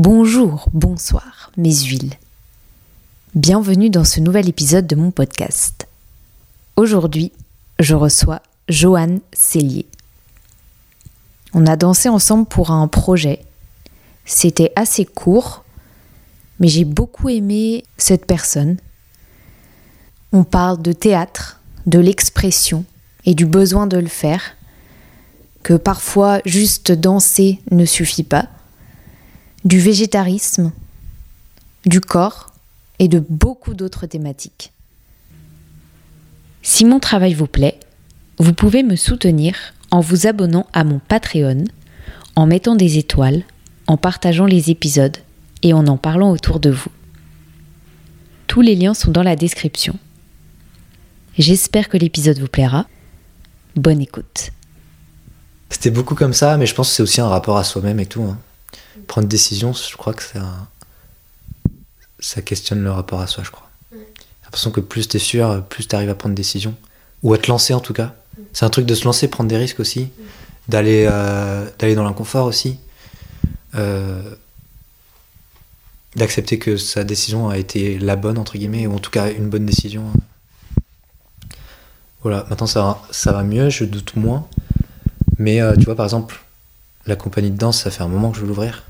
Bonjour, bonsoir, mes huiles. Bienvenue dans ce nouvel épisode de mon podcast. Aujourd'hui, je reçois Joanne Cellier. On a dansé ensemble pour un projet. C'était assez court, mais j'ai beaucoup aimé cette personne. On parle de théâtre, de l'expression et du besoin de le faire, que parfois juste danser ne suffit pas, du végétarisme, du corps et de beaucoup d'autres thématiques. Si mon travail vous plaît, vous pouvez me soutenir en vous abonnant à mon Patreon, en mettant des étoiles, en partageant les épisodes et en en parlant autour de vous. Tous les liens sont dans la description. J'espère que l'épisode vous plaira. Bonne écoute. C'était beaucoup comme ça, mais je pense que c'est aussi un rapport à soi-même et tout. hein. Prendre décision, je crois que un... ça questionne le rapport à soi, je crois. J'ai l'impression que plus t'es sûr, plus t'arrives à prendre des décisions. Ou à te lancer en tout cas. C'est un truc de se lancer, prendre des risques aussi. D'aller euh, d'aller dans l'inconfort aussi. Euh, D'accepter que sa décision a été la bonne, entre guillemets, ou en tout cas une bonne décision. Voilà, maintenant ça va, ça va mieux, je doute moins. Mais euh, tu vois, par exemple, la compagnie de danse, ça fait un moment que je veux l'ouvrir.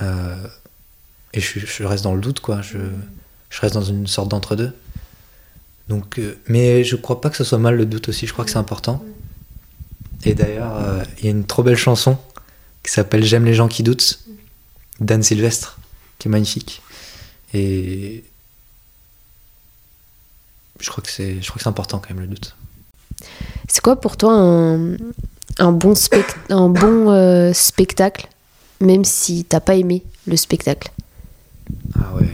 Euh, et je, je reste dans le doute, quoi. Je, je reste dans une sorte d'entre-deux. Donc, euh, mais je crois pas que ce soit mal le doute aussi, je crois que c'est important. Et d'ailleurs, euh, il y a une trop belle chanson qui s'appelle J'aime les gens qui doutent, d'Anne Sylvestre, qui est magnifique. Et je crois que c'est, je crois que c'est important quand même le doute. C'est quoi pour toi un, un bon, spect- un bon euh, spectacle, même si t'as pas aimé le spectacle Ah ouais.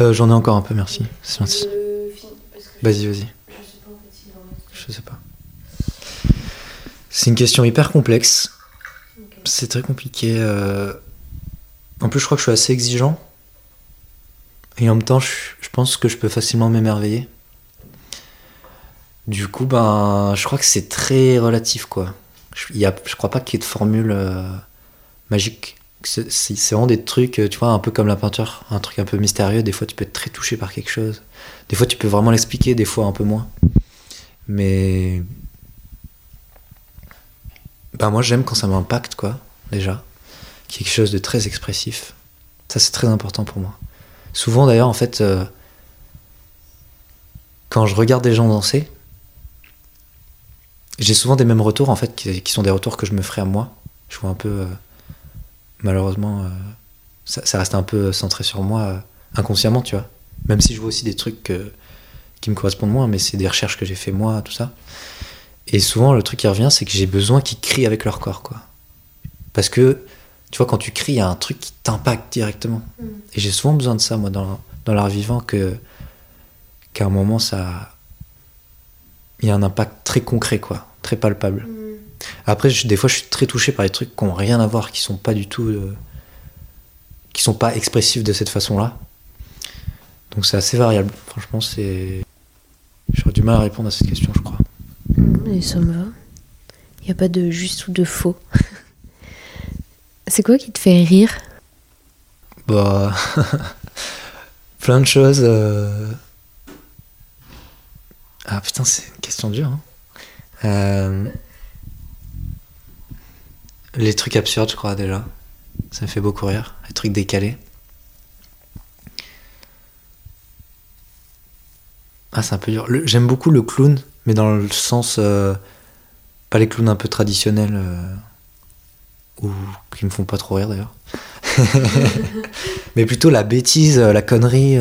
Euh, J'en ai encore un peu, merci. C'est gentil. Vas-y, vas-y. Je sais pas. C'est une question hyper complexe. C'est très compliqué. euh. En plus, je crois que je suis assez exigeant. Et en même temps, je, je pense que je peux facilement m'émerveiller. Du coup, ben, je crois que c'est très relatif, quoi. Je, y a, je crois pas qu'il y ait de formule euh, magique. C'est c'est- c'est vraiment des trucs, euh, tu vois, un peu comme la peinture, un truc un peu mystérieux. Des fois, tu peux être très touché par quelque chose. Des fois, tu peux vraiment l'expliquer, des fois, un peu moins. Mais. Ben, moi, j'aime quand ça m'impacte, quoi, déjà. Quelque chose de très expressif. Ça, c'est très important pour moi. Souvent, d'ailleurs, en fait, euh, quand je regarde des gens danser, j'ai souvent des mêmes retours, en fait, qui, qui sont des retours que je me ferais à moi. Je vois un peu. euh, malheureusement, euh, ça, ça reste un peu centré sur moi euh, inconsciemment, tu vois. Même si je vois aussi des trucs qui me correspondent moins, mais c'est des recherches que j'ai fait moi, tout ça. Et souvent, le truc qui revient, c'est que j'ai besoin qu'ils crient avec leur corps, quoi. Parce que, tu vois, quand tu cries, il y a un truc qui t'impacte directement. Et j'ai souvent besoin de ça, moi, dans, dans l'art vivant, que qu'à un moment, ça. Il y a un impact très concret, quoi, très palpable. Après, je- des fois, je suis très touché par des trucs qui n'ont rien à voir, qui sont pas du tout. euh, qui sont pas expressifs de cette façon-là. Donc c'est assez variable. Franchement, c'est. J'aurais du mal à répondre à cette question, je crois. Et ça me va. Il n'y a pas de juste ou de faux. C'est quoi qui te fait rire? Bah. plein de choses. euh. Ah putain, c'est une question dure. hein. Euh, Les trucs absurdes, je crois, déjà. Ça me fait beaucoup rire. Les trucs décalés. Ah, c'est un peu dur. J'aime beaucoup le clown, mais dans le sens. euh, Pas les clowns un peu traditionnels. euh, Ou qui me font pas trop rire d'ailleurs. mais plutôt la bêtise, la connerie.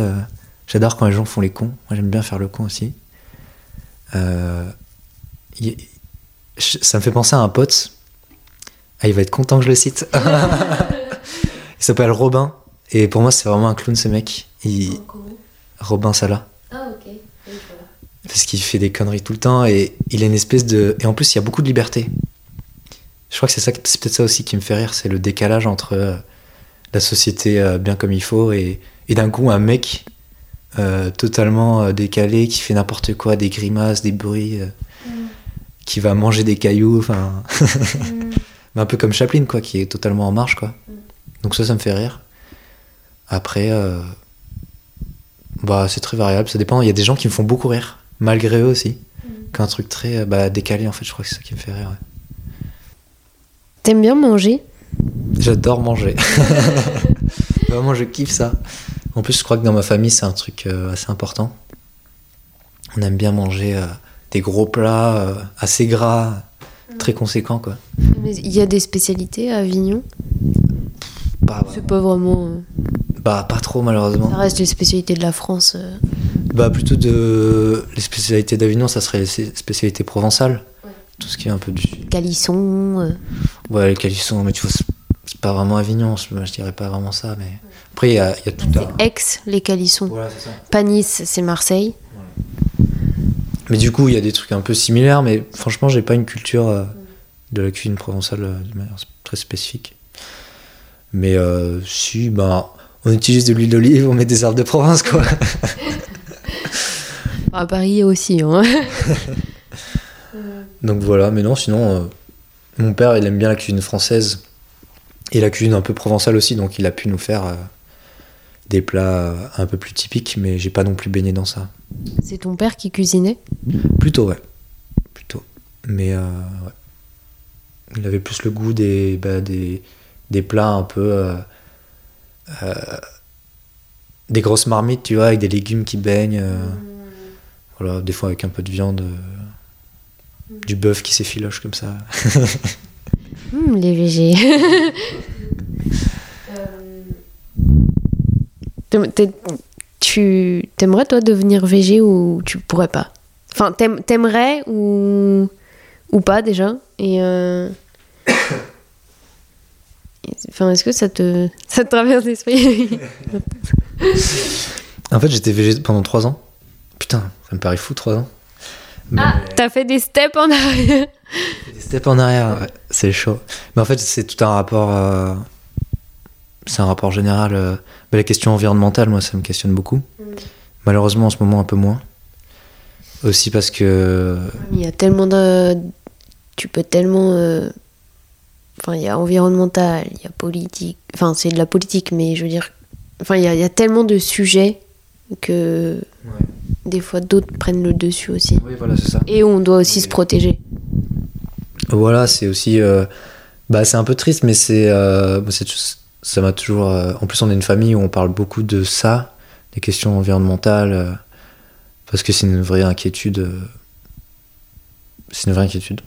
J'adore quand les gens font les cons. Moi, j'aime bien faire le con aussi. Euh, Ça me fait penser à un pote. Ah, il va être content que je le cite. il s'appelle Robin. Et pour moi, c'est vraiment un clown, ce mec. Il... Robin Sala. Ah, ok. Parce qu'il fait des conneries tout le temps. Et il a une espèce de. Et en plus, il y a beaucoup de liberté. Je crois que c'est ça, c'est peut-être ça aussi qui me fait rire. C'est le décalage entre euh, la société euh, bien comme il faut et, et d'un coup, un mec totalement euh, décalé qui fait n'importe quoi, des grimaces, des bruits, euh, qui va manger des cailloux. Enfin. Mais un peu comme Chaplin, quoi, qui est totalement en marge, quoi. Donc ça, ça me fait rire. Après, euh, bah, c'est très variable, ça dépend. Il y a des gens qui me font beaucoup rire, malgré eux aussi. Qu'un truc très bah, décalé, en fait, je crois que c'est ça qui me fait rire. ouais. T'aimes bien manger? J'adore manger. Vraiment, je kiffe ça. En plus, je crois que dans ma famille, c'est un truc euh, assez important. On aime bien manger euh, des gros plats euh, assez gras, très conséquents, quoi. Mais Il y a des spécialités à Avignon? Pas, C'est pas vraiment. bah, pas trop, malheureusement. Ça reste des spécialités de la France. Bah, plutôt de. Les spécialités d'Avignon, ça serait les spé- spécialités provençales. Tout ce qui est un peu du. Calisson. euh. Ouais, les calissons, mais tu vois, c'est- pas vraiment Avignon, je je dirais pas vraiment ça, mais. Après, il y a, il y a tout. C'est Aix, les Calissons. Voilà, Nice, c'est Marseille. Mais du coup, il y a des trucs un peu similaires, mais franchement, j'ai pas une culture euh, de la cuisine provençale euh, de manière très spécifique. Mais euh, si, ben, on utilise de l'huile d'olive, on met des herbes de province, quoi. À Paris aussi. Hein. Donc voilà, mais non, sinon, mon père, il aime bien la cuisine française et la cuisine un peu provençale aussi, donc il a pu nous faire euh, des plats euh, un peu plus typiques, mais j'ai pas non plus baigné dans ça. C'est ton père qui cuisinait? Plutôt, ouais. Plutôt. Mais euh, ouais. Il avait plus le goût des, bah, des, des plats un peu. euh, des grosses marmites, tu vois, avec des légumes qui baignent. euh, voilà, des fois avec un peu de viande. euh, du bœuf qui s'effiloche comme ça. Hum, Les VG. T'es- tu t'aimerais toi devenir VG ou tu pourrais pas? Enfin, t'aimes- t'aimerais ou ou pas déjà? Et euh, enfin, est-ce que ça te ça te traverse l'esprit? En fait, j'étais végé pendant 3 ans. Putain, ça me paraît fou, 3 ans. Mais Ah, t'as fait des steps en arrière. des steps en arrière, ouais, c'est chaud. Mais en fait, c'est tout un rapport. euh, c'est un rapport général. euh, mais la question environnementale, moi, ça me questionne beaucoup. Malheureusement, en ce moment, un peu moins. Aussi parce que. Il y a tellement de tu peux tellement euh, enfin il y a environnemental, il y a politique, enfin c'est de la politique mais je veux dire enfin il y a, il y a tellement de sujets que des fois d'autres prennent le dessus aussi. Oui, voilà, c'est ça. Et on doit aussi se protéger. Voilà, c'est aussi. euh, bah, c'est un peu triste, mais c'est. euh, ça m'a toujours. euh, en plus, on est une famille où on parle beaucoup de ça, des questions environnementales, euh, parce que c'est une vraie inquiétude. euh, c'est une vraie inquiétude.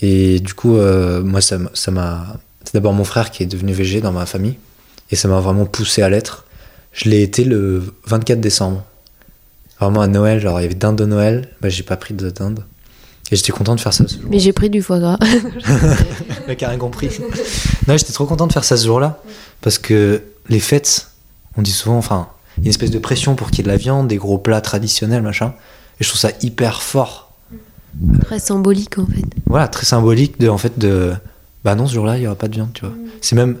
Et du coup, euh, moi, ça m'a. C'est d'abord mon frère qui est devenu VG dans ma famille, et ça m'a vraiment poussé à l'être. Je l'ai été le 24 décembre. Vraiment à Noël, genre il y avait dinde de Noël, bah, j'ai pas pris de dinde. Et j'étais content de faire ça ce jour. Mais j'ai pris du foie gras. Mec a rien compris. non, j'étais trop content de faire ça ce jour-là. Parce que les fêtes, on dit souvent, enfin, il y a une espèce de pression pour qu'il y ait de la viande, des gros plats traditionnels, machin. Et je trouve ça hyper fort. Très symbolique en fait. Voilà, très symbolique de, en fait, de. Bah non, ce jour-là, il n'y aura pas de viande, tu vois. C'est même.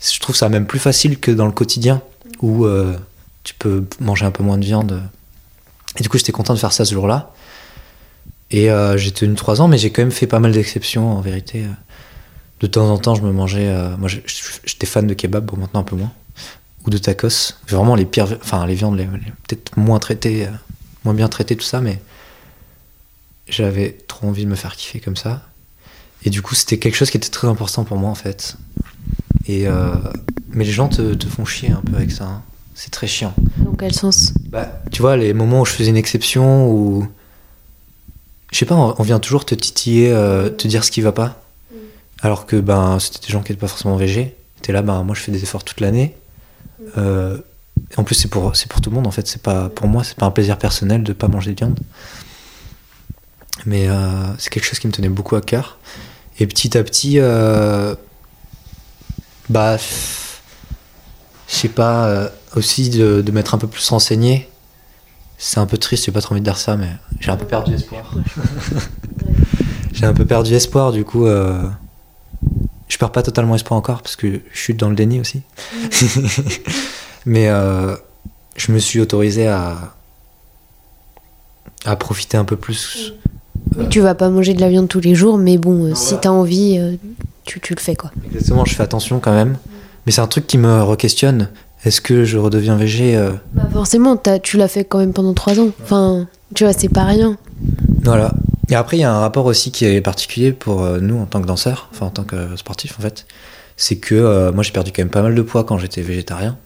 Je trouve ça même plus facile que dans le quotidien, où euh, tu peux manger un peu moins de viande. Et du coup, j'étais content de faire ça ce jour-là. Et j'ai tenu trois ans, mais j'ai quand même fait pas mal d'exceptions, en vérité. De temps en temps, je me mangeais. euh, moi, j'étais fan de kebab, bon, maintenant un peu moins. Ou de tacos. Vraiment les pires. Enfin, les viandes, peut-être moins traitées, euh, moins bien traitées, tout ça, mais j'avais trop envie de me faire kiffer comme ça. Et du coup, c'était quelque chose qui était très important pour moi, en fait. Et euh, mais les gens te, te font chier un peu avec ça. hein. C'est très chiant. Dans quel sens? Bah, tu vois, les moments où je faisais une exception, où. Je sais pas, on on vient toujours te titiller, euh, te dire ce qui va pas. Alors que ben, c'était des gens qui n'étaient pas forcément végés. T'es là, ben, moi je fais des efforts toute l'année. Euh, en plus, c'est pour, pour tout le monde en fait. C'est pas, pour moi, c'est pas un plaisir personnel de pas manger de viande. Mais c'est quelque chose qui me tenait beaucoup à cœur. Et petit à petit, bah, je sais pas, euh, aussi de, de m'être un peu plus renseigné. C'est un peu triste, j'ai pas trop envie de dire ça, mais j'ai un peu perdu espoir. j'ai un peu perdu espoir, du coup. euh, je perds pas totalement espoir encore, parce que je suis dans le déni aussi. mais euh, je me suis autorisé à, à profiter un peu plus. Tu vas pas manger de la viande tous les jours, mais bon, euh, si t'as envie, euh, tu, tu le fais quoi. Exactement, je fais attention quand même. Mais c'est un truc qui me re-questionne. Est-ce que je redeviens végé euh, Bah forcément, t'as- tu l'as fait quand même pendant trois ans. Enfin, tu vois, c'est pas rien. Voilà. Et après, il y a un rapport aussi qui est particulier pour euh, nous en tant que danseurs, enfin en tant que euh, sportif en fait. C'est que euh, moi j'ai perdu quand même pas mal de poids quand j'étais végétarien.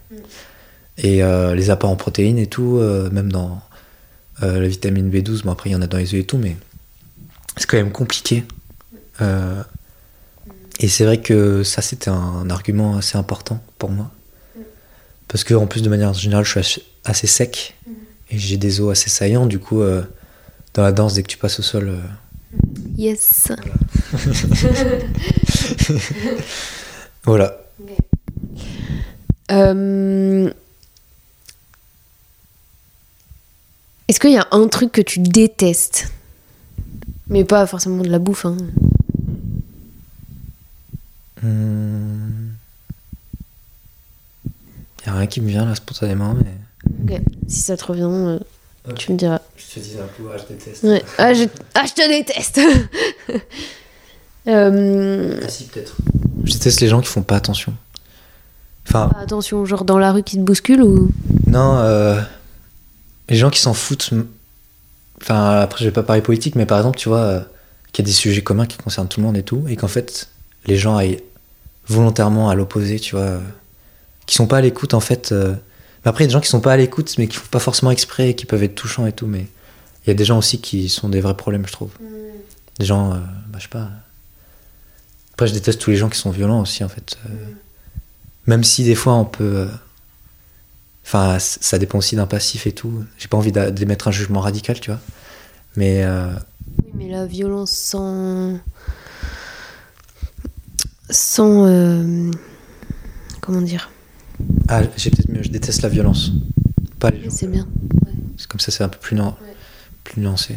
Et euh, les apports en protéines et tout, euh, même dans euh, la vitamine B12, bon après il y en a dans les œufs et tout, mais c'est quand même compliqué. Euh, et c'est vrai que ça c'était un, argument assez important pour moi. Parce que en plus de manière générale je suis assez, sec et j'ai des os assez saillants, du coup euh, dans la danse dès que tu passes au sol... euh, Yes. Voilà. Euh, Est-ce qu'il y a un truc que tu détestes? Mais pas forcément de la bouffe. Hein. Hmm. Y a rien qui me vient là spontanément, mais. Ok. Si ça te revient, euh, tu me diras. Je te dis un peu, je déteste. Ouais. Ah, je... ah, je te déteste Euh, Ah si, peut-être. Je déteste les gens qui font pas attention. Enfin, Attention, genre dans la rue qui te bouscule ou. non, euh, les gens qui s'en foutent. Enfin, après, je vais pas parler politique, mais par exemple, tu vois, qu'il y a des sujets communs qui concernent tout le monde et tout, et qu'en fait, les gens aillent volontairement à l'opposé, tu vois, qui sont pas à l'écoute en fait. euh, Mais après, il y a des gens qui sont pas à l'écoute, mais qui font pas forcément exprès, et qui peuvent être touchants et tout, mais il y a des gens aussi qui sont des vrais problèmes, je trouve. Des gens, euh, bah, je sais pas. Après, je déteste tous les gens qui sont violents aussi, en fait. euh, Même si des fois on peut. euh, Enfin, ça dépend aussi d'un passif et tout. J'ai pas envie d'émettre un jugement radical, tu vois. Mais Oui, mais la violence sans. Sans. euh, Comment dire ah, j'ai peut-être mieux. Je déteste la violence. Pas les gens. C'est bien. C'est comme ça, c'est un peu plus, nu- plus nuancé.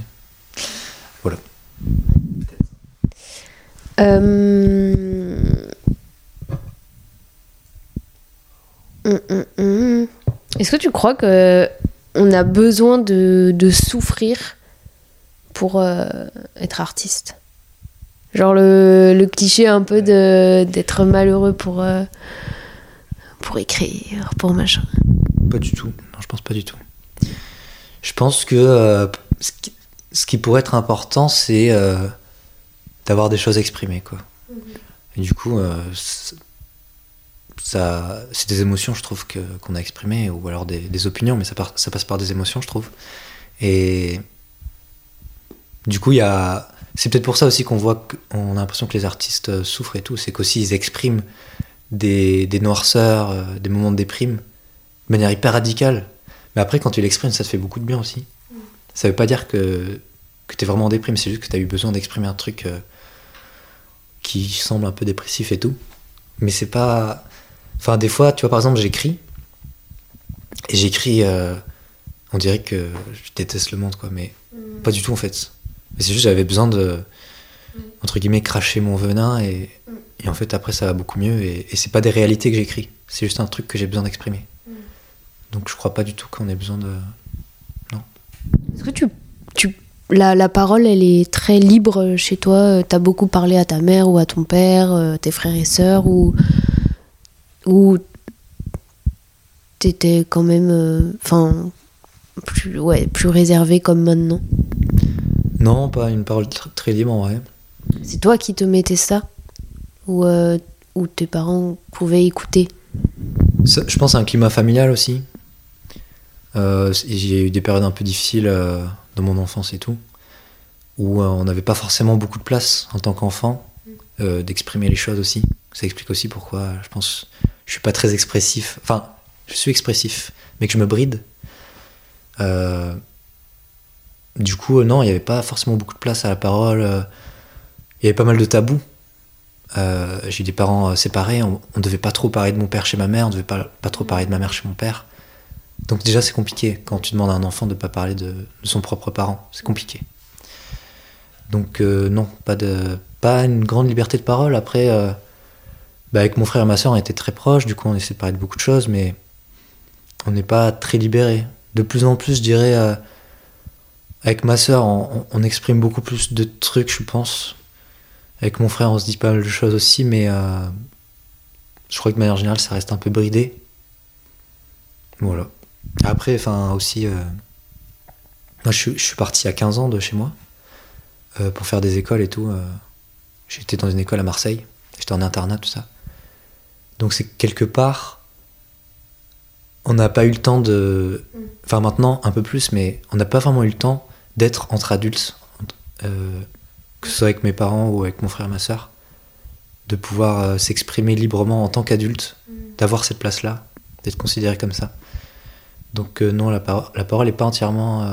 Euh... hum, hum. Est-ce que tu crois que on a besoin de, de souffrir pour euh, être artiste? Genre le, le cliché un peu de d'être malheureux pour euh, pour écrire, pour machin. Pas du tout. Non, je pense pas du tout. Je pense que euh, ce, qui, ce qui pourrait être important, c'est euh, d'avoir des choses exprimées, quoi. Et du coup, ça, c'est des émotions, je trouve, que, qu'on a exprimées, ou alors des, des opinions, mais ça, par- ça passe par des émotions, je trouve. Et du coup, il y a. C'est peut-être pour ça aussi qu'on voit, que- on a l'impression que les artistes euh, souffrent et tout, c'est qu'aussi ils expriment des, des noirceurs, euh, des moments de déprime, de manière hyper radicale. Mais après, quand tu l'exprimes, ça te fait beaucoup de bien aussi. Ça veut pas dire que, que tu es vraiment en déprime, c'est juste que tu as eu besoin d'exprimer un truc euh, qui semble un peu dépressif et tout. Mais c'est pas. Enfin, des fois, tu vois, par exemple, j'écris. Et j'écris. euh, on dirait que je déteste le monde, quoi. Mais pas du tout, en fait. Mais c'est juste, j'avais besoin de. Entre guillemets, cracher mon venin. Et, et en fait, après, ça va beaucoup mieux. Et, et c'est pas des réalités que j'écris. C'est juste un truc que j'ai besoin d'exprimer. Donc je crois pas du tout qu'on ait besoin de. Est-ce que tu, tu la, la parole elle est très libre chez toi? T'as beaucoup parlé à ta mère ou à ton père, euh, tes frères et sœurs ou ou t'étais quand même euh, enfin plus ouais plus réservé comme maintenant? Non, pas une parole tr- très libre en vrai. C'est toi qui te mettais ça? Ou euh, ou tes parents pouvaient écouter? Ça, je pense à un climat familial aussi. Euh, J'ai eu des périodes un peu difficiles euh, dans mon enfance et tout, où on n'avait pas forcément beaucoup de place en tant qu'enfant d'exprimer les choses aussi. Ça explique aussi pourquoi je pense je suis pas très expressif. Enfin, je suis expressif, mais que je me bride. Euh, du coup, euh, non, il n'y avait pas forcément beaucoup de place à la parole. euh, Il y avait pas mal de tabous. Euh, j'ai des parents séparés, on, on devait pas trop parler de mon père chez ma mère, on devait pas, trop parler de ma mère chez mon père. Donc déjà c'est compliqué quand tu demandes à un enfant de pas parler de, son propre parent, c'est compliqué. Donc non, pas une grande liberté de parole. Après, bah, avec mon frère et ma soeur on était très proches, du coup on essaie de parler de beaucoup de choses, mais on n'est pas très libéré. De plus en plus, je dirais, avec ma soeur, on, exprime beaucoup plus de trucs, je pense. Avec mon frère, on se dit pas mal de choses aussi, mais euh, je crois que de manière générale, ça reste un peu bridé. Voilà. Après, enfin, aussi, euh, moi, je, suis- parti à 15 ans de chez moi euh, pour faire des écoles et tout. J'étais dans une école à Marseille. J'étais en internat, tout ça. Donc, c'est quelque part, on n'a pas eu le temps de. Enfin, maintenant, un peu plus, mais on n'a pas vraiment eu le temps d'être entre adultes, euh, que ce soit avec mes parents ou avec mon frère et ma soeur, de pouvoir euh, s'exprimer librement en tant qu'adulte, d'avoir cette place-là, d'être considéré comme ça. Donc euh, non, la, par- la parole n'est pas entièrement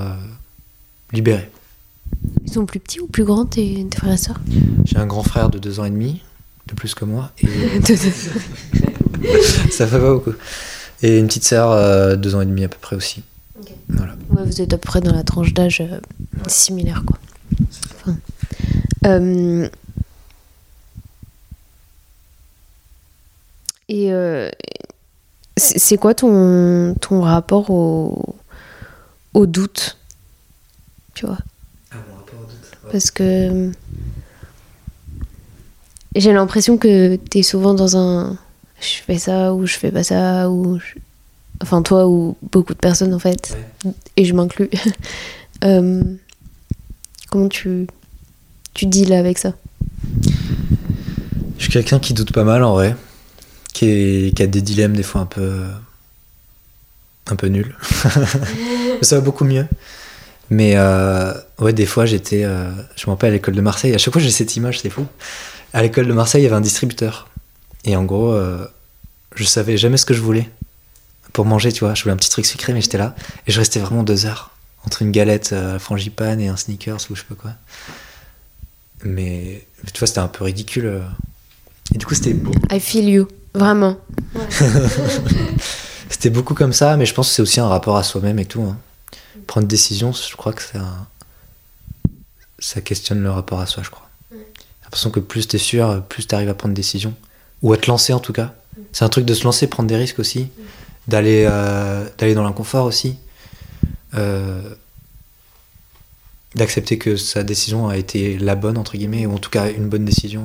libérée. Ils sont plus petits ou plus grands, tes, tes frères et sœurs? J'ai un grand frère de deux ans et demi, de plus que moi, et ça fait pas beaucoup. Et une petite sœur, deux ans et demi à peu près aussi. Voilà. Ouais, vous êtes à peu près dans la tranche d'âge euh, similaire, quoi. Enfin, euh, et euh, c'est quoi ton, ton rapport au, au doute Tu vois? Parce que j'ai l'impression que tu es souvent dans un je fais ça ou je fais pas ça ou je- enfin toi ou beaucoup de personnes en fait et je m'inclus Euh, comment tu tu deals avec ça? Je suis quelqu'un qui doute pas mal en vrai, qui, est- qui a des dilemmes des fois un peu un peu nuls. Mais ça va beaucoup mieux. Mais euh, ouais, des fois j'étais, euh, je me rappelle à l'école de Marseille. À chaque fois j'ai cette image, c'est fou. À l'école de Marseille, il y avait un distributeur. Et en gros, euh, je savais jamais ce que je voulais pour manger, tu vois. Je voulais un petit truc sucré, mais j'étais là et je restais vraiment deux heures entre une galette euh, frangipane et un sneakers ou je sais pas quoi. Mais, mais tu vois, c'était un peu ridicule. euh. Et du coup, c'était beau. I feel you vraiment C'était beaucoup comme ça, mais je pense que c'est aussi un rapport à soi-même et tout. hein. Prendre des décisions, je crois que ça, ça questionne le rapport à soi, je crois. J'ai l'impression que plus t'es sûr, plus t'arrives à prendre des décisions. Ou à te lancer en tout cas. C'est un truc de se lancer, prendre des risques aussi. D'aller euh, d'aller dans l'inconfort aussi. Euh, D'accepter que sa décision a été la bonne, entre guillemets, ou en tout cas une bonne décision.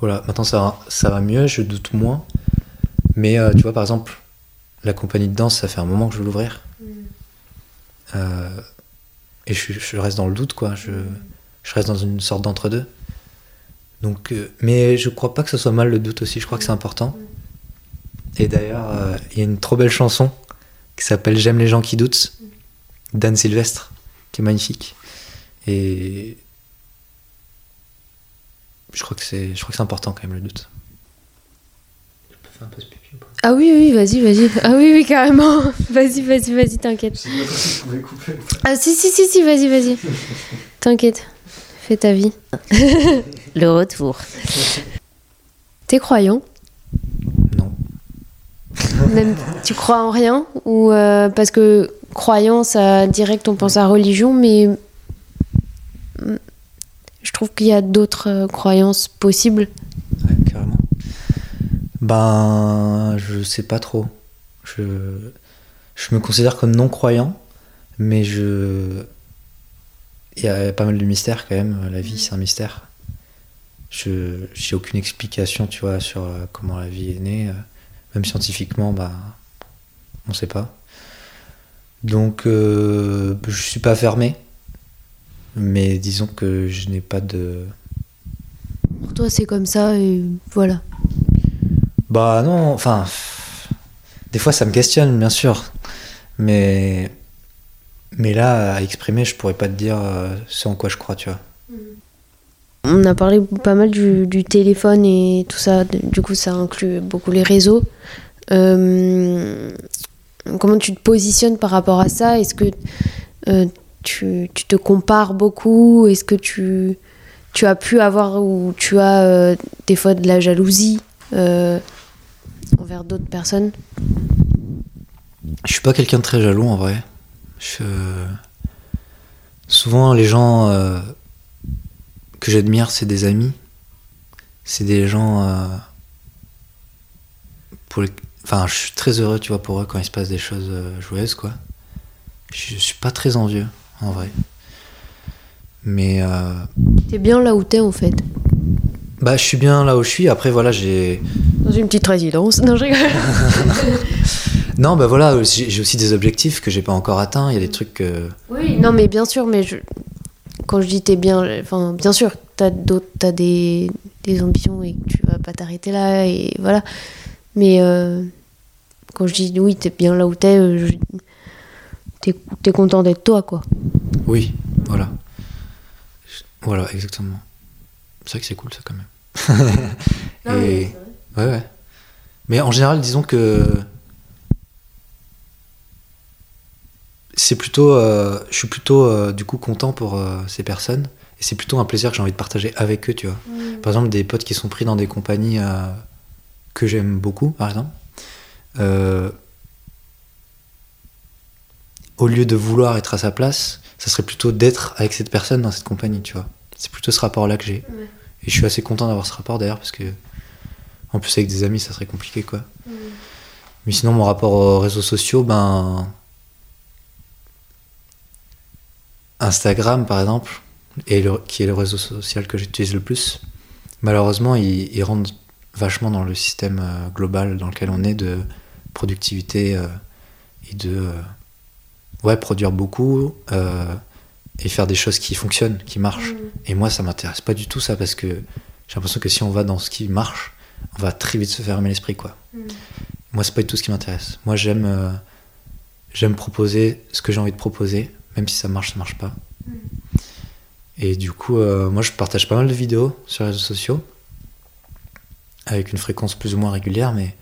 Voilà, maintenant ça va, ça va mieux, je doute moins. Mais euh, tu vois, par exemple, la compagnie de danse, ça fait un moment que je veux l'ouvrir. Euh, et je, je reste dans le doute, quoi. Je, je reste dans une sorte d'entre-deux. Donc, euh, mais je crois pas que ce soit mal le doute aussi, je crois que c'est important. Et d'ailleurs, euh, il y a une trop belle chanson qui s'appelle J'aime les gens qui doutent, d'Anne Sylvestre, qui est magnifique. Et je crois que c'est, je crois que c'est important quand même le doute. Je peux faire un peu ce pipi ou pas ah oui oui vas-y vas-y ah oui oui carrément vas-y vas-y vas-y t'inquiète Je sais pas si vous pouvez couper ou pas. ah si si si si vas-y vas-y t'inquiète fais ta vie Le retour. t'es croyant? Tu crois en rien ou euh, parce que croyant ça direct on pense à religion mais je trouve qu'il y a d'autres euh, croyances possibles Ouais, carrément. Ben, je sais pas trop. Je, je me considère comme non-croyant, mais je. Il y a pas mal de mystères quand même. La vie, c'est un mystère. Je j'ai aucune explication, tu vois, sur euh, comment la vie est née. Même scientifiquement, bah, on sait pas. Donc, euh, je suis pas fermé, mais disons que je n'ai pas de. pour toi c'est comme ça et voilà Bah non, enfin, des fois ça me questionne, bien sûr, mais mais là à exprimer, je pourrais pas te dire euh, ce en quoi je crois, tu vois. On a parlé pas mal du, téléphone et tout ça. Du coup, ça inclut beaucoup les réseaux. Euh, comment tu te positionnes par rapport à ça? Est-ce que euh, tu, te compares beaucoup? Est-ce que tu, as pu avoir ou tu as euh, des fois de la jalousie envers d'autres personnes? Je suis pas quelqu'un de très jaloux en vrai. Souvent les gens que j'admire, c'est des amis. C'est des gens euh, pour les... Enfin, je suis très heureux, tu vois, pour eux quand il se passe des choses euh, joyeuses, quoi. Je, je suis pas très envieux, en vrai. Mais euh, T'es bien là où t'es en fait. bah, je suis bien là où je suis. Après, voilà, j'ai. Dans une petite résidence. Non, je rigole. Non, bah voilà, j'ai j'ai aussi des objectifs que j'ai pas encore atteints. Il y a des trucs que. Oui, non, mais bien sûr, mais je... quand je dis t'es bien, enfin, bien sûr, t'as d'autres, t'as des, des ambitions et que tu vas pas t'arrêter là et voilà. Mais euh, quand je dis oui, t'es bien là où t'es, euh, je- t'es, t'es content d'être toi, quoi. Oui, voilà. Voilà, exactement. C'est vrai que c'est cool, ça, quand même. Et- Ouais, ouais. Mais en général, disons que. C'est plutôt. euh, je suis plutôt, euh, du coup, content pour euh, ces personnes. Et c'est plutôt un plaisir que j'ai envie de partager avec eux, tu vois. Par exemple, des potes qui sont pris dans des compagnies que j'aime beaucoup, par exemple. Au lieu de vouloir être à sa place, ça serait plutôt d'être avec cette personne dans cette compagnie, tu vois. C'est plutôt ce rapport-là que j'ai. Et je suis assez content d'avoir ce rapport d'ailleurs, parce que. En plus, avec des amis, ça serait compliqué, quoi. Mais sinon, mon rapport aux réseaux sociaux, ben. Instagram, par exemple, et le- qui est le réseau social que j'utilise le plus, malheureusement, il, il rentre vachement dans le système euh, global dans lequel on est de productivité euh, et de. euh, ouais, produire beaucoup et faire des choses qui fonctionnent, qui marchent. Et moi, ça m'intéresse pas du tout, ça, parce que j'ai l'impression que si on va dans ce qui marche, on va très vite se fermer l'esprit, quoi. Moi, c'est pas du tout ce qui m'intéresse. Moi, j'aime j'aime proposer ce que j'ai envie de proposer, même si ça marche, ça marche pas. Et du coup, euh, moi, je partage pas mal de vidéos sur les réseaux sociaux, avec une fréquence plus ou moins régulière, mais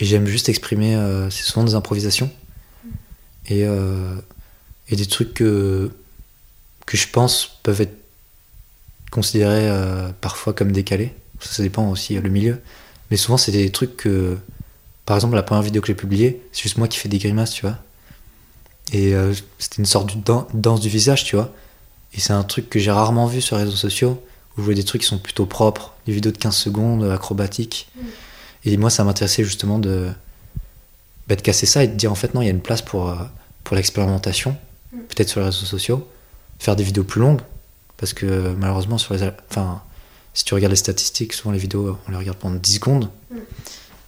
j'aime juste exprimer. euh, c'est souvent des improvisations et euh, et des trucs que que je pense peuvent être considérés parfois comme décalés. Ça, ça dépend aussi le milieu. Mais souvent, c'est des trucs que, par exemple, la première vidéo que j'ai publiée, c'est juste moi qui fais des grimaces, tu vois. Et euh, c'était une sorte de dan- danse du visage, tu vois. Et c'est un truc que j'ai rarement vu sur les réseaux sociaux, où je vois des trucs qui sont plutôt propres, des vidéos de 15 secondes, acrobatiques. Et moi, ça m'intéressait justement de, bah, de casser ça et de dire en fait, non, il y a une place pour, euh, pour l'expérimentation, peut-être sur les réseaux sociaux, faire des vidéos plus longues, parce que euh, malheureusement, sur les, enfin, si tu regardes les statistiques, souvent les vidéos, on les regarde pendant 10 secondes.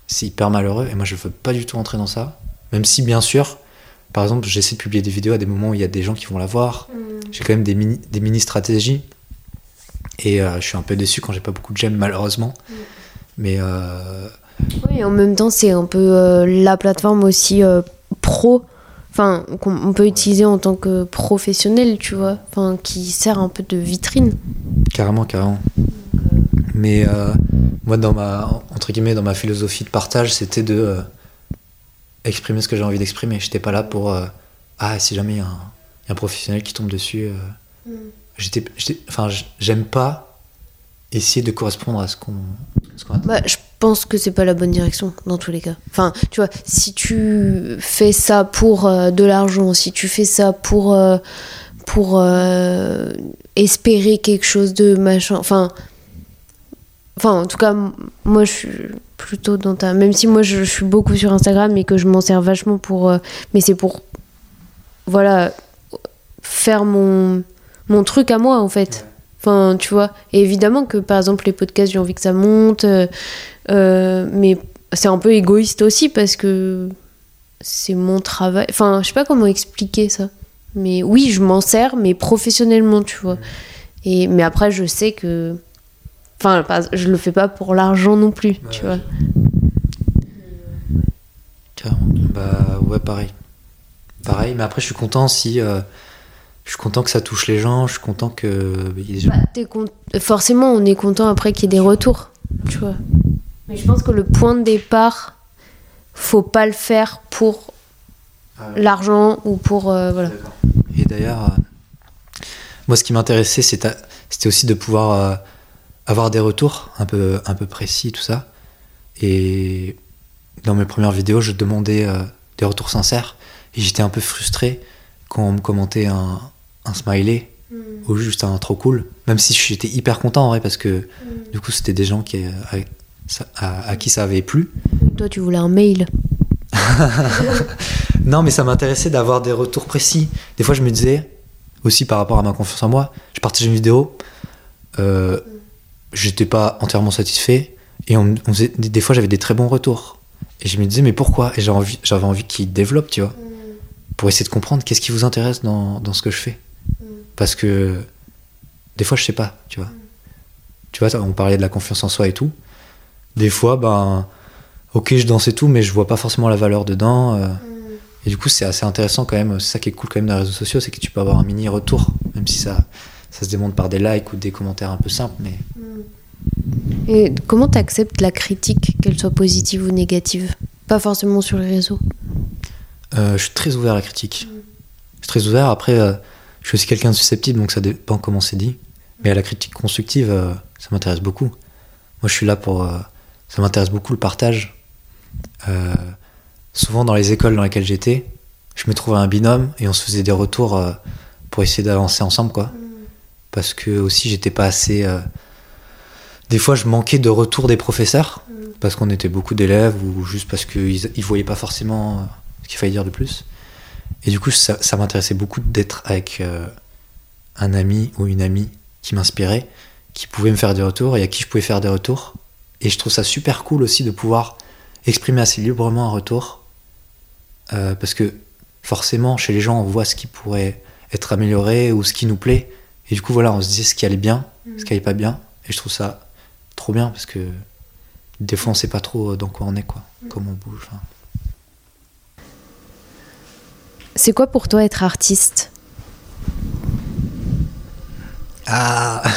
C'est hyper malheureux et moi je veux pas du tout entrer dans ça. Même si, bien sûr, par exemple, j'essaie de publier des vidéos à des moments où il y a des gens qui vont la voir. J'ai quand même des mini, des mini stratégies. Et euh, je suis un peu déçu quand j'ai pas beaucoup de j'aime, malheureusement. Mais euh, Oui, en même temps, c'est un peu euh, la plateforme aussi euh, pro, enfin, qu'on on peut utiliser en tant que professionnel, tu vois, enfin, qui sert un peu de vitrine. carrément, carrément. Mais euh, moi, dans ma, entre guillemets, dans ma philosophie de partage, c'était de euh, exprimer ce que j'ai envie d'exprimer. J'étais pas là pour. euh, ah, si jamais il y, a un- il y a un professionnel qui tombe dessus. euh, j'étais, j'étais- enfin, j'aime pas essayer de correspondre à ce qu'on, ce qu'on attend. Bah, je pense que c'est pas la bonne direction dans tous les cas. Enfin, tu vois, si tu fais ça pour euh, de l'argent, si tu fais ça pour euh, pour euh, espérer quelque chose de machin, enfin, enfin, en tout cas, moi, je suis plutôt dans ta. Même si moi, je, je suis beaucoup sur Instagram et que je m'en sers vachement pour, euh, mais c'est pour, voilà, faire mon mon truc à moi en fait. Enfin, tu vois. Et évidemment que, par exemple, les podcasts, j'ai envie que ça monte. euh, euh, mais c'est un peu égoïste aussi parce que c'est mon travail. Enfin, je sais pas comment expliquer ça. Mais oui, je m'en sers, mais professionnellement, tu vois. Et, mais après, je sais que. Enfin, pas- je le fais pas pour l'argent non plus, tu vois. Carrément. Bah ouais, pareil. Pareil, mais après, je suis content si. euh, je suis content que ça touche les gens, je suis content que. Bah, con- Forcément, on est content après qu'il y ait des retours, tu vois. Mais je pense que le point de départ, faut pas le faire pour Ah ouais. l'argent ou pour. euh, voilà. Et d'ailleurs, euh, moi, ce qui m'intéressait, c'était c'était aussi de pouvoir euh, avoir des retours un peu, un peu précis, tout ça. Et dans mes premières vidéos, je demandais euh, des retours sincères. Et j'étais un peu frustré quand on me commentait un, un smiley ou juste un trop cool. Même si j'étais hyper content en vrai, parce que du coup, c'était des gens qui, euh, à, ça- à- à qui ça avait plu. Toi, tu voulais un mail. Non, mais ça m'intéressait d'avoir des retours précis. Des fois, je me disais, aussi par rapport à ma confiance en moi, je partageais une vidéo, euh, j'étais pas entièrement satisfait, et on, on faisait- des, fois j'avais des très bons retours. Et je me disais, mais pourquoi? Et j'avais envie, envie qu'ils développent, tu vois, pour essayer de comprendre qu'est-ce qui vous intéresse dans, dans ce que je fais. Parce que des fois, je sais pas, tu vois. Tu vois, on parlait de la confiance en soi et tout. Des fois, ben, ok, je danse et tout, mais je vois pas forcément la valeur dedans. euh, et du coup, c'est assez intéressant quand même. C'est ça qui est cool quand même dans les réseaux sociaux, c'est que tu peux avoir un mini retour, même si ça, ça se démontre par des likes ou des commentaires un peu simples. Mais Et comment tu acceptes la critique, qu'elle soit positive ou négative? Pas forcément sur les réseaux. euh, je suis très ouvert à la critique. Je suis très ouvert. Après, euh, je suis aussi quelqu'un de susceptible, donc ça dépend comment c'est dit. Mais à la critique constructive, euh, ça m'intéresse beaucoup. Moi, je suis là pour. ça m'intéresse beaucoup le partage. Souvent, dans les écoles dans lesquelles j'étais, je me trouvais un binôme et on se faisait des retours pour essayer d'avancer ensemble, quoi. Parce que aussi, j'étais pas assez. Des fois, je manquais de retour des professeurs parce qu'on était beaucoup d'élèves ou juste parce qu'ils ils voyaient pas forcément euh, ce qu'il fallait dire de plus. Et du coup, ça, ça m'intéressait beaucoup d'être avec euh, un ami ou une amie qui m'inspirait, qui pouvait me faire des retours et à qui je pouvais faire des retours. Et je trouve ça super cool aussi de pouvoir exprimer assez librement un retour. Euh, parce que forcément, chez les gens, on voit ce qui pourrait être amélioré ou ce qui nous plaît. Et du coup, voilà, on se disait ce qui allait bien, ce qui allait pas bien. Et je trouve ça trop bien parce que des fois, on sait pas trop dans quoi on est, quoi, comment on bouge. C'est quoi pour toi être artiste? Ah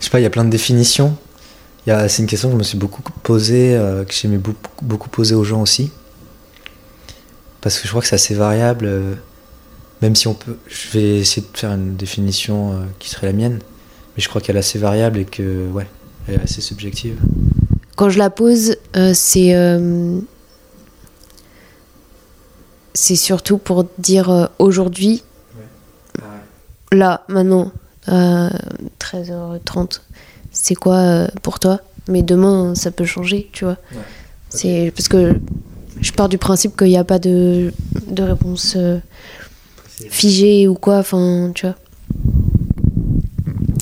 Je sais pas, il y a plein de définitions. Il y a- C'est une question que je me suis beaucoup posée, euh, que j'aimais beaucoup, beaucoup poser aux gens aussi. Parce que je crois que c'est assez variable. euh, même si on peut. Je vais essayer de faire une définition euh, qui serait la mienne. Mais je crois qu'elle est assez variable et que, ouais, elle est assez subjective. Quand je la pose, euh, c'est euh, c'est surtout pour dire euh, aujourd'hui, là, maintenant, à 13h30, c'est quoi euh, pour toi? Mais demain, ça peut changer, tu vois. C'est parce que je pars du principe qu'il n'y a pas de, de réponse euh, figée ou quoi, enfin, tu vois.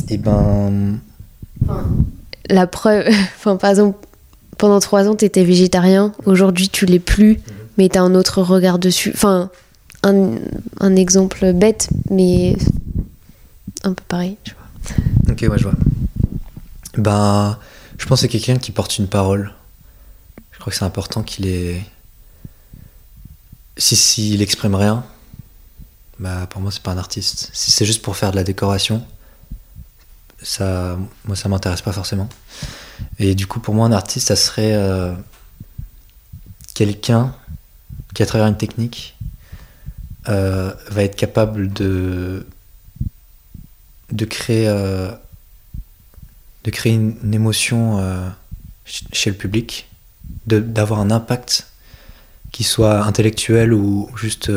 Et ben. La preuve, enfin, par exemple, pendant trois ans, tu étais végétarien, aujourd'hui, tu l'es plus, mais tu as un autre regard dessus. Enfin, un, un exemple bête, mais un peu pareil, tu vois. Ok, ouais, je vois. Ben, je pense que c'est quelqu'un qui porte une parole. Je crois que c'est important qu'il ait. Si s'il exprime rien, bah pour moi c'est pas un artiste. Si c'est juste pour faire de la décoration, ça, moi ça m'intéresse pas forcément. Et du coup pour moi un artiste ça serait euh, quelqu'un qui à travers une technique euh, va être capable de euh, créer une, émotion ch- chez le public, d'avoir un impact qui soit intellectuel ou juste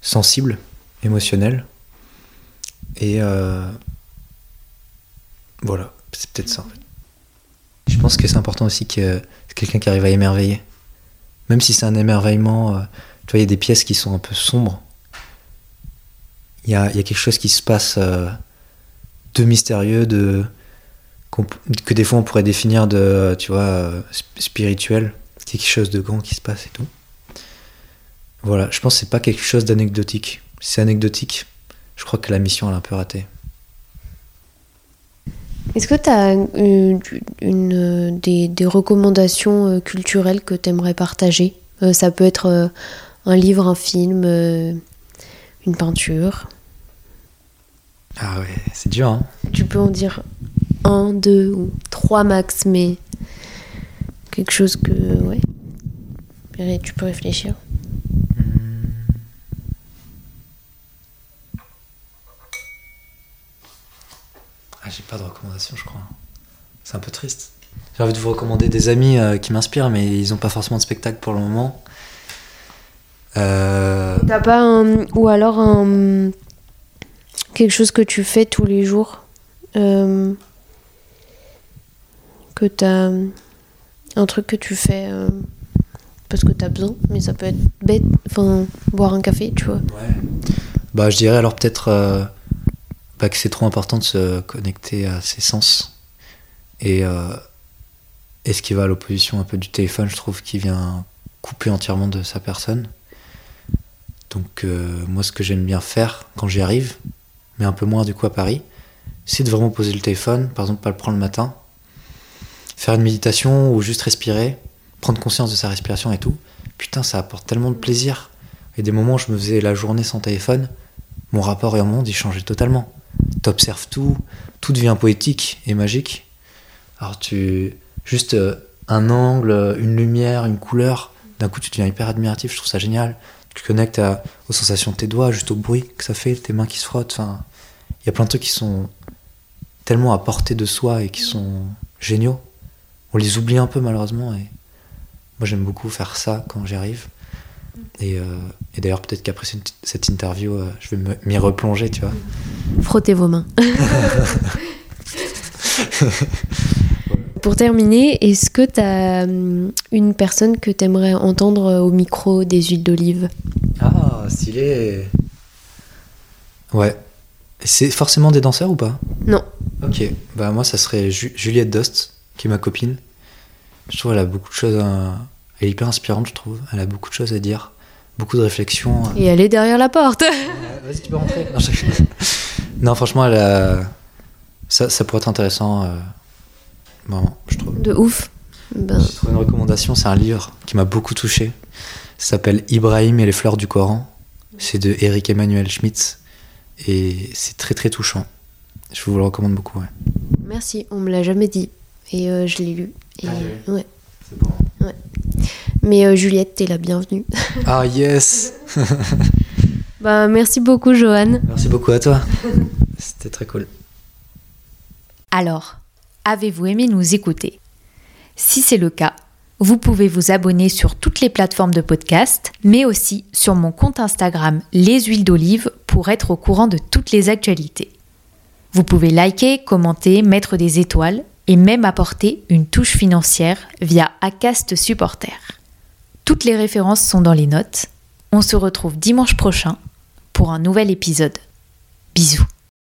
sensible, émotionnel. Et euh, voilà, c'est peut-être ça. en fait. Je pense que c'est important aussi que c'est quelqu'un qui arrive à émerveiller. Même si c'est un émerveillement, euh, tu vois, il y a des pièces qui sont un peu sombres. Il y a, y a quelque chose qui se passe euh, de mystérieux, de que des fois on pourrait définir de, tu vois, sp- spirituel. Quelque chose de grand qui se passe et tout. Voilà, je pense que c'est pas quelque chose d'anecdotique. C'est anecdotique, je crois que la mission elle est un peu ratée. Est-ce que tu as une, une, euh, des, des recommandations euh, culturelles que tu aimerais partager? Euh, Ça peut être euh, un livre, un film, euh, une peinture. Ah ouais, c'est dur, hein. Tu peux en dire un, deux ou trois max, mais quelque chose que. Ouais. Tu peux réfléchir. Ah, j'ai pas de recommandation, je crois. C'est un peu triste. J'ai envie de vous recommander des amis euh, qui m'inspirent, mais ils ont pas forcément de spectacle pour le moment. Euh, T'as pas un. Ou alors un. Quelque chose que tu fais tous les jours. euh, que t'as. Un truc que tu fais. parce que t'as besoin, mais ça peut être bête. Enfin, boire un café, tu vois. Ouais. Bah, je dirais alors peut-être bah, que c'est trop important de se connecter à ses sens. Et, euh, et ce qui va à l'opposition un peu du téléphone, je trouve, qui vient couper entièrement de sa personne. Donc, euh, moi, ce que j'aime bien faire quand j'y arrive, mais un peu moins du coup à Paris, c'est de vraiment poser le téléphone, par exemple, pas le prendre le matin, faire une méditation ou juste respirer, prendre conscience de sa respiration et tout. Putain, ça apporte tellement de plaisir. Et des moments où je me faisais la journée sans téléphone, mon rapport au monde, il changeait totalement. T'observes tout, tout devient poétique et magique. Alors tu... Juste euh, un angle, une lumière, une couleur, d'un coup tu deviens hyper admiratif, je trouve ça génial. Tu te connectes à- aux sensations de tes doigts, juste au bruit que ça fait, tes mains qui se frottent. Enfin, il y a plein de trucs qui sont tellement à portée de soi et qui sont géniaux. On les oublie un peu malheureusement et moi j'aime beaucoup faire ça quand j'y arrive. Et, euh, et d'ailleurs peut-être qu'après cette- interview, euh, je vais m'y replonger, tu vois. Frottez vos mains. Pour terminer, est-ce que tu as une personne que tu aimerais entendre euh, au micro des huiles d'olive? Ah, stylé Ouais. C'est forcément des danseurs ou pas? Non. Ok, bah moi ça serait Ju- Juliette Dost, qui est ma copine. Je trouve qu'elle a beaucoup de choses à... Elle est hyper inspirante, je trouve. Elle a beaucoup de choses à dire, beaucoup de réflexions. Et elle est derrière la porte. Vas-y, tu peux rentrer. Non, je- non, franchement, elle a... ça, ça pourrait être intéressant. euh, Vraiment, je trouve. De ouf. Ben, J'ai trouvé une recommandation, c'est un livre qui m'a beaucoup touché. Ça s'appelle Ibrahim et les fleurs du Coran. C'est de Eric Emmanuel Schmitz. Et c'est très très touchant. Je vous le recommande beaucoup. Ouais. merci, on me l'a jamais dit. Et euh, je l'ai lu. Et, Ah, oui. ouais. C'est bon. Mais euh, Juliette, t'es la bienvenue. Ah yes Bah, merci beaucoup, Johan. Merci beaucoup à toi. C'était très cool. Alors, avez-vous aimé nous écouter? Si c'est le cas, vous pouvez vous abonner sur toutes les plateformes de podcast, mais aussi sur mon compte Instagram Les Huiles d'Olive pour être au courant de toutes les actualités. Vous pouvez liker, commenter, mettre des étoiles et même apporter une touche financière via Acast Supporter. Toutes les références sont dans les notes. On se retrouve dimanche prochain pour un nouvel épisode. Bisous